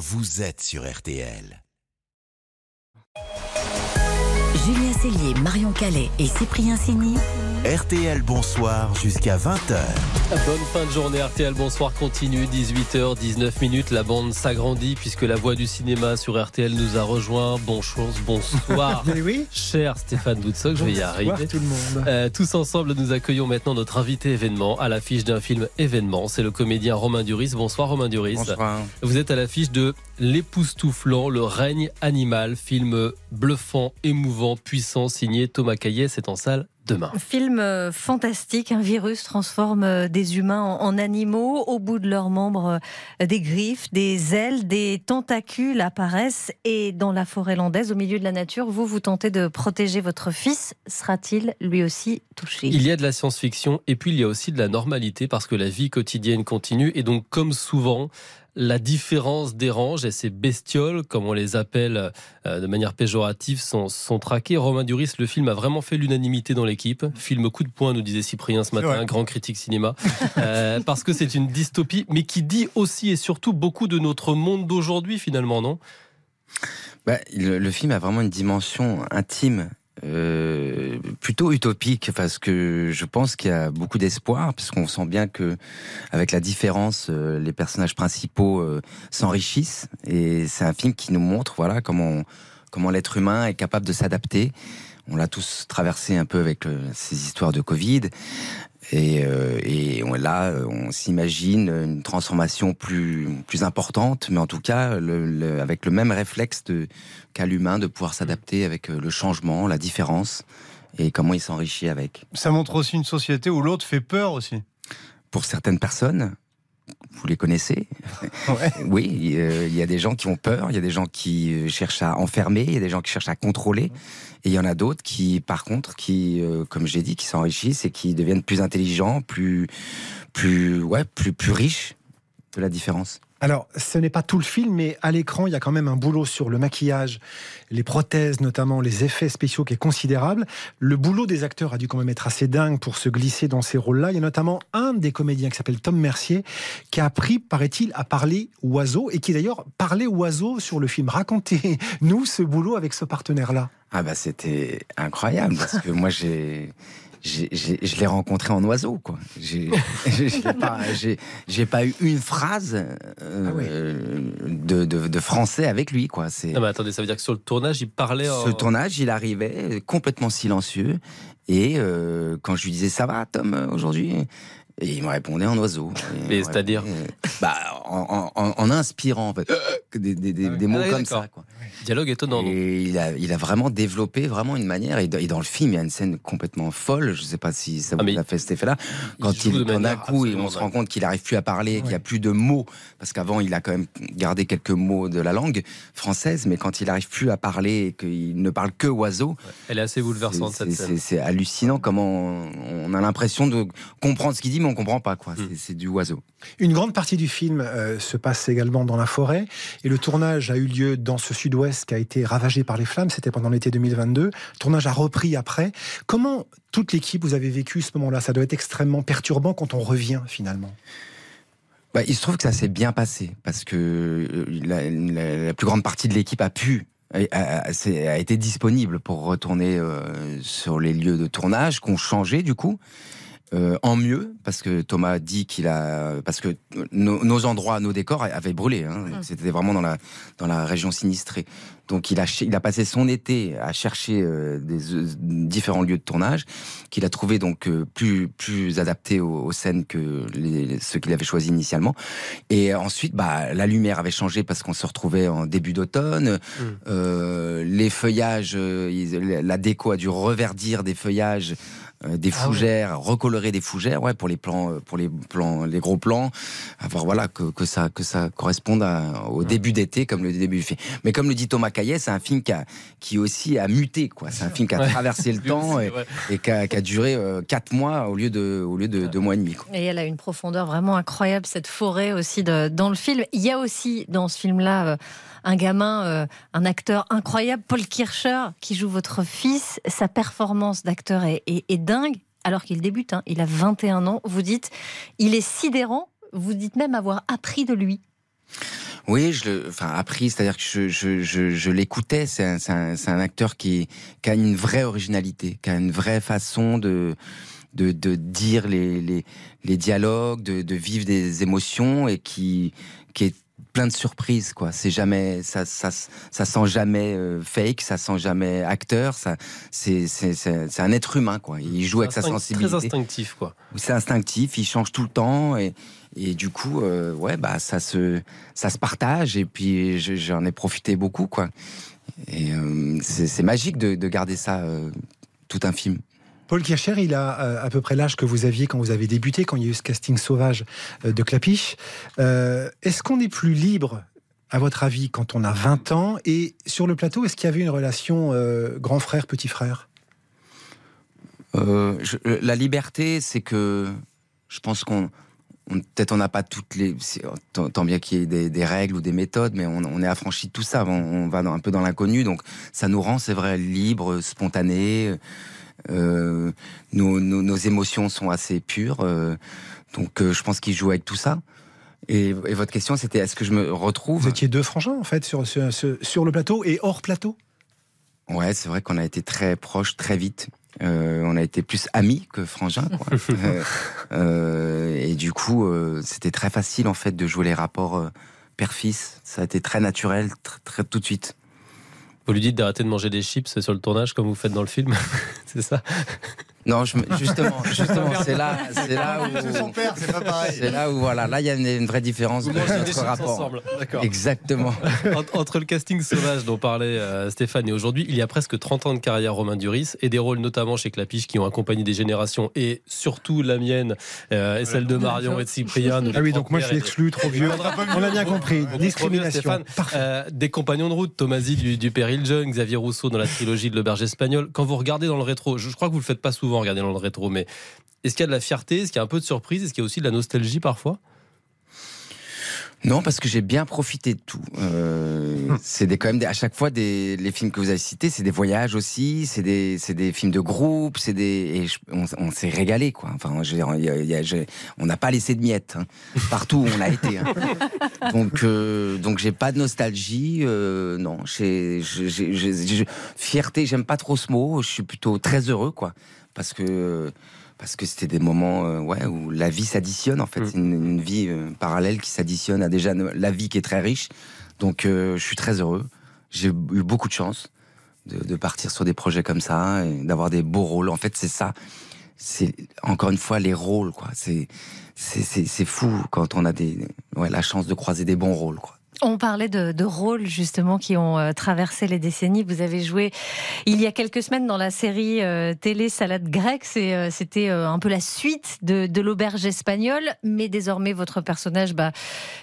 vous êtes sur RTL. Cellier, Marion Calais et Cyprien Sini. RTL Bonsoir jusqu'à 20h. Bonne fin de journée RTL Bonsoir continue 18h 19 minutes la bande s'agrandit puisque la voix du cinéma sur RTL nous a rejoint bonjour bonsoir oui. cher Stéphane Boutsock je vais y arriver tout le monde Euh, tous ensemble nous accueillons maintenant notre invité événement à l'affiche d'un film événement c'est le comédien Romain Duris bonsoir Romain Duris Bonsoir. vous êtes à l'affiche de L'époustouflant le règne animal film bluffant émouvant puissant signé Thomas Caillet c'est en salle demain Film euh, fantastique, un virus transforme euh, des humains en, animaux. Au bout de leurs membres, euh, des griffes, des ailes, des tentacules apparaissent. Et dans la forêt landaise, au milieu de la nature, vous, vous tentez de protéger votre fils. Sera-t-il lui aussi touché? Il y a de la science-fiction et puis il y a aussi de la normalité parce que la vie quotidienne continue et donc comme souvent la différence dérange et ces bestioles, comme on les appelle euh, de manière péjorative, sont, sont traquées. Romain Duris, le film a vraiment fait l'unanimité dans l'équipe. Film coup de poing, nous disait Cyprien ce matin, grand critique cinéma. Euh, parce que c'est une dystopie, mais qui dit aussi et surtout beaucoup de notre monde d'aujourd'hui finalement, non? Bah, le, le film a vraiment une dimension intime, euh, plutôt utopique, parce que je pense qu'il y a beaucoup d'espoir, parce qu'on sent bien que avec la différence, euh, les personnages principaux euh, s'enrichissent, et c'est un film qui nous montre, voilà, comment comment l'être humain est capable de s'adapter. On l'a tous traversé un peu avec ces histoires de Covid. Et, euh, et on, là, on s'imagine une transformation plus, plus importante, mais en tout cas, le, le- avec le même réflexe qu'a l'humain de pouvoir s'adapter avec euh, le changement, la différence, et comment il s'enrichit avec. Ça montre aussi une société où l'autre fait peur aussi. Pour certaines personnes, vous les connaissez, Ouais. oui, euh, il y a des gens qui ont peur, il y a des gens qui euh, cherchent à enfermer, il y a des gens qui cherchent à contrôler, et il y en a d'autres qui, par contre, qui, euh, comme j'ai dit, qui s'enrichissent et qui deviennent plus intelligents, plus, plus, ouais, plus, plus riches de la différence. Alors, ce n'est pas tout le film, mais à l'écran, il y a quand même un boulot sur le maquillage, les prothèses, notamment les effets spéciaux qui est considérable. Le boulot des acteurs a dû quand même être assez dingue pour se glisser dans ces rôles-là. Il y a notamment un des comédiens qui s'appelle Tom Mercier, qui a appris, paraît-il, à parler oiseau et qui d'ailleurs parlait oiseau sur le film. Racontez-nous ce boulot avec ce partenaire-là. Ah bah c'était incroyable parce que moi j'ai je l'ai rencontré en oiseau quoi. J'ai pas pas eu une phrase euh, Ah oui. de, de, de français avec lui quoi. C'est Non mais attendez, ça veut dire que sur le tournage, il parlait en... ce tournage, il arrivait complètement silencieux et euh, quand je lui disais ça va Tom euh, aujourd'hui? Et il me répondait en oiseau. Mais c'est-à-dire répondait, bah, en, en- en inspirant en fait, des, des- des- des mots Ah oui, comme d'accord. ça. Quoi. Dialogue étonnant. Et il a, il a vraiment développé vraiment une manière. Et dans, et dans le film, il y a une scène complètement folle. Je ne sais pas si ça Ah, vous a fait cet effet-là. Quand il, quand d'un coup, absolument on se rend compte qu'il n'arrive plus à parler, qu'il n'y a plus de mots, parce qu'avant, il a quand même gardé quelques mots de la langue française, mais quand il n'arrive plus à parler et qu'il ne parle que oiseau, Elle est assez bouleversante cette c'est scène. c'est hallucinant comment on a l'impression de comprendre ce qu'il dit, mais on ne comprend pas. quoi. Hmm. C'est- du oiseau. Une grande partie du film euh, se passe également dans la forêt et le tournage a eu lieu dans ce sud-ouest qui a été ravagé par les flammes. C'était pendant l'été 2022. Le tournage a repris après. Comment toute l'équipe vous avez vécu ce moment-là? Ça doit être extrêmement perturbant quand on revient finalement. Bah, il se trouve que ça s'est bien passé parce que euh, la, plus grande partie de l'équipe a pu a, été disponible pour retourner euh, sur les lieux de tournage qu'on changé du coup euh, en mieux parce que Thomas dit qu'il a parce que nos, nos endroits nos décors avaient brûlé hein. c'était vraiment dans la dans la région sinistrée donc il a il a passé son été à chercher euh, des euh, différents lieux de tournage qu'il a trouvé donc euh, plus plus adaptés aux, aux scènes que les, ceux qu'il avait choisis initialement. Et ensuite, bah la lumière avait changé parce qu'on se retrouvait en début d'automne. Euh, les feuillages, euh, ils- la déco a dû reverdir des feuillages. Euh, des Ah ouais. fougères, recolorer des fougères, ouais, pour les plans, euh, pour les plans, les gros plans, avoir voilà que, que ça que ça corresponde à- au début d'été comme le début du film. Mais comme le dit Thomas Caillet, c'est un film qui a qui aussi a muté quoi. C'est un film qui a Ouais. traversé le temps aussi, et, ouais. et qui a, qui a duré euh, quatre mois au lieu de au lieu de deux mois et demi. quoi. Et elle a une profondeur vraiment incroyable, cette forêt aussi de- dans le film. Il y a aussi dans ce film-là euh, un gamin, euh, un acteur incroyable, Paul Kircher, qui joue votre fils. Sa performance d'acteur est, dingue, alors qu'il débute. hein. Il a 21 ans. Vous dites, il est sidérant. Vous dites même avoir appris de lui. Oui, je le, enfin appris, c'est-à-dire que je, l'écoutais. C'est un, acteur qui, a une vraie originalité, qui a une vraie façon de dire les, dialogues, de, vivre des émotions et qui est plein de surprises quoi. C'est jamais ça ça ça sent jamais euh, fake, ça sent jamais acteur. Ça c'est c'est un être humain quoi. Il joue avec sa sensibilité. Très instinctif, quoi. C'est instinctif, il change tout le temps et, et du coup, euh, ouais, bah ça se ça se partage et puis je- j'en ai profité beaucoup quoi. Et euh, c'est magique de, de garder ça tout un film. Paul Kircher, il a euh, à peu près l'âge que vous aviez quand vous avez débuté, quand il y a eu ce casting sauvage euh, de Clapiche. Euh, est-ce qu'on est plus libre, à votre avis, quand on a 20 ans? Et sur le plateau, est-ce qu'il y avait une relation grand frère, petit frère? La liberté, c'est que je pense qu'on on- peut-être on n'a pas toutes les c'est- tant, bien qu'il y ait des, règles ou des méthodes, mais on, est affranchi de tout ça. On, va un peu dans l'inconnu, donc ça nous rend, c'est vrai, libre, spontané. Euh, nos, nos, nos émotions sont assez pures, euh, donc euh, je pense qu'il joue avec tout ça. Et, et votre question, c'était est-ce que je me retrouve Vous étiez deux frangins, en fait, sur, sur, le plateau et hors plateau? Ouais, c'est vrai qu'on a été très proches très vite. On a été plus amis que frangins. Quoi. Et du coup, c'était très facile en fait de jouer les rapports père-fils. Ça a été très naturel, tr- très tout de suite. Vous lui dites d'arrêter de manger des chips sur le tournage comme vous faites dans le film, c'est ça? Non, je justement, justement, c'est là, c'est là où, père, c'est pas pareil. c'est là où voilà, là il y a une, une vraie différence de notre rapport. ensemble. D'accord. Exactement. Entre- Entre le casting sauvage dont parlait euh, Stéphane et aujourd'hui, il y a presque 30 ans de carrière Romain Duris et des rôles notamment chez Clapiche qui ont accompagné des générations et surtout la mienne euh, et celle de Marion et de Cyprien. Ah oui, donc moi je suis exclu, trop vieux. On a bien compris. Discrimination. Euh, des compagnons de route, Tomasi du, du Péril Jeune, Xavier Rousseau dans la trilogie de l'auberge espagnole. Quand vous regardez dans le rétro, je, je crois que vous le faites pas souvent regarder dans le rétro, mais est-ce qu'il y a de la fierté, est-ce qu'il y a un peu de surprise, est-ce qu'il y a aussi de la nostalgie parfois? Non, parce que j'ai bien profité de tout. Euh, c'est des, quand même des- à chaque fois des les films que vous avez cités, c'est des voyages aussi, c'est des c'est des films de groupe, c'est des et je- on, on s'est régalé quoi. Enfin, je y a- on n'a pas laissé de miettes hein. partout où on a été. hein. Donc euh, donc j'ai pas de nostalgie, euh, non. J'ai- fierté, j'aime pas trop ce mot. Je suis plutôt très heureux quoi, parce que parce que c'était des moments euh, ouais, où la vie s'additionne en fait. Mm. C'est une, une vie euh, parallèle qui s'additionne à déjà la vie qui est très riche. Donc euh, je suis très heureux. J'ai eu beaucoup de chance de, de partir sur des projets comme ça et d'avoir des beaux rôles. En fait, c'est ça. C'est encore une fois les rôles quoi. C'est c'est fou quand on a des ouais, la chance de croiser des bons rôles quoi. On parlait de, de rôles justement qui ont euh, traversé les décennies. Vous avez joué il y a quelques semaines dans la série euh, télé Salade grecque. Euh, c'était euh, un peu la suite de, de l'auberge espagnole, mais désormais votre personnage, bah,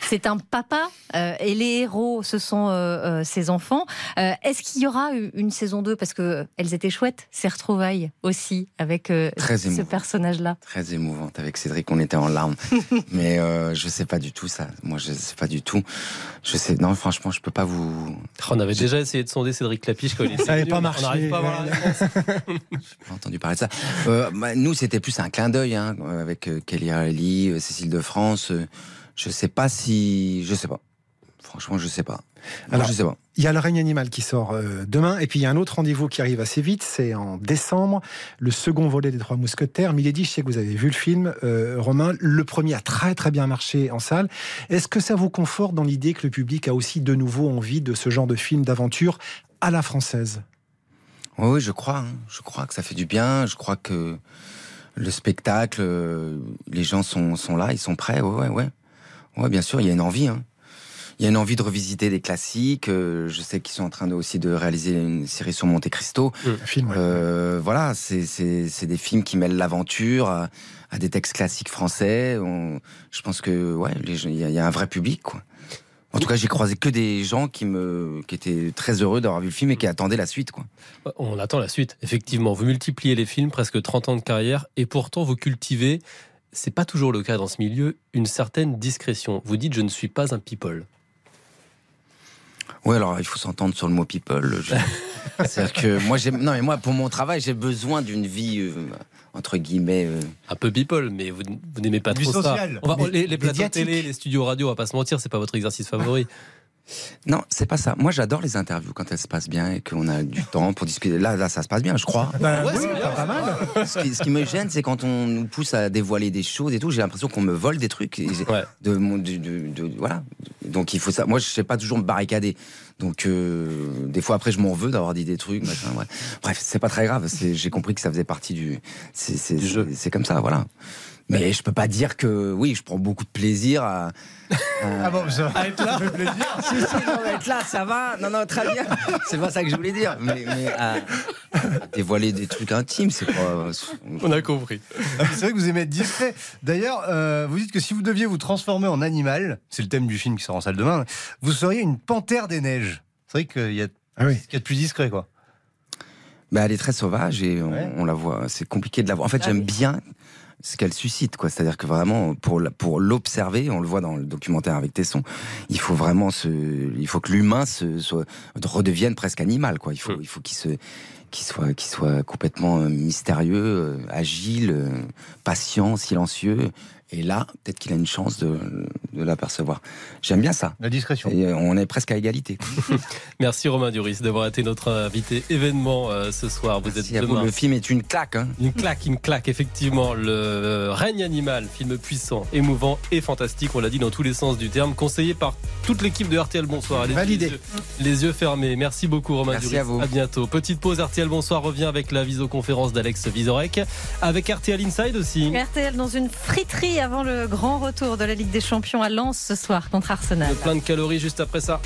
c'est un papa et les héros, ce sont ses enfants. Est-ce qu'il y aura une saison 2 parce que elles étaient chouettes ces retrouvailles aussi avec Très ce personnage-là. très émouvante avec Cédric. On était en larmes, mais je sais pas du tout ça. Moi, je sais pas du tout. Je sais. Non, franchement, je peux pas vous. On avait déjà essayé de sonder Cédric Clapiche quand il était Ça avait venu, pas on marché. n'arrive pas à avoir la réponse. J'ai pas entendu parler de ça. Euh, bah, nous, c'était plus un clin d'œil hein, avec euh, Kelly Riley, euh, Cécile de France. euh, je sais pas si. Je sais pas. Franchement, je sais pas. Alors, je sais pas. Il y a Le règne animal qui sort euh, demain, et puis il y a un autre rendez-vous qui arrive assez vite, c'est en décembre, le second volet des Trois Mousquetaires. Milady, je sais que vous avez vu le film, euh, Romain. Le premier a très très bien marché en salle. Est-ce que ça vous conforte dans l'idée que le public a aussi de nouveau envie de ce genre de film d'aventure à la française? Oui, oui, je crois. hein. Je crois que ça fait du bien. Je crois que le spectacle, euh, les gens sont, sont là, ils sont prêts. Ouais, ouais, ouais. Ouais, bien sûr, il y a une envie. hein. Il y a une envie de revisiter des classiques. euh, je sais qu'ils sont en train de, aussi de réaliser une série sur Monte Cristo. Le film, ouais. Euh, voilà, c'est des films qui mêlent l'aventure à, à des textes classiques français. On- je pense que ouais, il y, a- il y a un vrai public. Quoi. En tout cas, j'ai croisé que des gens qui me qui étaient très heureux d'avoir vu le film et qui attendaient la suite. Quoi. On attend la suite, effectivement. Vous multipliez les films, presque 30 ans de carrière, et pourtant vous cultivez, c'est pas toujours le cas dans ce milieu, une certaine discrétion. Vous dites je ne suis pas un people. Oui, alors il faut s'entendre sur le mot people. C'est-à-dire que moi, j'ai non mais moi pour mon travail, j'ai besoin d'une vie euh, entre guillemets. euh, Un peu people, mais vous, vous n'aimez pas trop social. ça. On va- Mais- les, les plateaux télé, les studios radio, on va pas se mentir, c'est pas votre exercice favori. Non, c'est pas ça. Moi, j'adore les interviews quand elles se passent bien et qu'on a du temps pour discuter. Là, là, ça se passe bien, je crois. Bah, Ouais, oui, c'est pas, pas mal. Ce qui, ce qui me gêne, c'est quand on nous pousse à dévoiler des choses et tout. J'ai l'impression qu'on me vole des trucs. Et Ouais. de, mon- de- de- de- voilà. Donc il faut ça. Moi, je sais pas toujours me barricader. Donc euh, des fois après, je m'en veux d'avoir dit des trucs. Machin, ouais. Bref, c'est pas très grave. J'ai compris que ça faisait partie du. C'est c'est- Du jeu. c'est- c'est comme ça, voilà. Mais je peux pas dire que oui, je prends beaucoup de plaisir à. Ah bon, ça, À être là. ça fait plaisir. si, si, non, mais être là, ça va. Non, non, très bien. C'est pas ça que je voulais dire. Mais, mais à, à dévoiler des trucs intimes, c'est pas. On a compris. Ah, C'est vrai que vous aimez être discret. D'ailleurs, euh, vous dites que si vous deviez vous transformer en animal, c'est le thème du film qui sort en salle demain, vous seriez une panthère des neiges. C'est vrai qu'il y a Ah oui. ce qu'il y a de plus discret, quoi. Bah, elle est très sauvage et on, Ouais. on la voit. C'est compliqué de la voir. En fait, Ah j'aime oui. bien ce qu'elle suscite, quoi. C'est-à-dire que vraiment, pour la- pour l'observer, on le voit dans le documentaire avec Tesson, il faut vraiment se, il faut que l'humain se soit, redevienne presque animal, quoi. Il faut, Mm. il faut qu'il se, qu'il soit, qu'il soit complètement euh, mystérieux, euh, agile, euh, patient, silencieux. Et là, peut-être qu'il a une chance de, de l'apercevoir. J'aime bien ça. La discrétion. Et on est presque à égalité. Merci Romain Duris d'avoir été notre invité événement euh, ce soir. Vous Merci êtes à vous. demain. Le film est une claque. Hein. Une claque, une claque, effectivement. Le règne animal, film puissant, émouvant et fantastique, on l'a dit dans tous les sens du terme, conseillé par toute l'équipe de RTL Bonsoir. Allez, Validé. Les yeux, les yeux fermés. Merci beaucoup Romain Merci Duris. à vous. bientôt. Petite pause, RTL Bonsoir revient avec la visioconférence d'Alex Vizorek, avec RTL Inside aussi. RTL dans une friterie avant le grand retour de la Ligue des Champions à Lens ce soir contre Arsenal. Plein de calories juste après ça.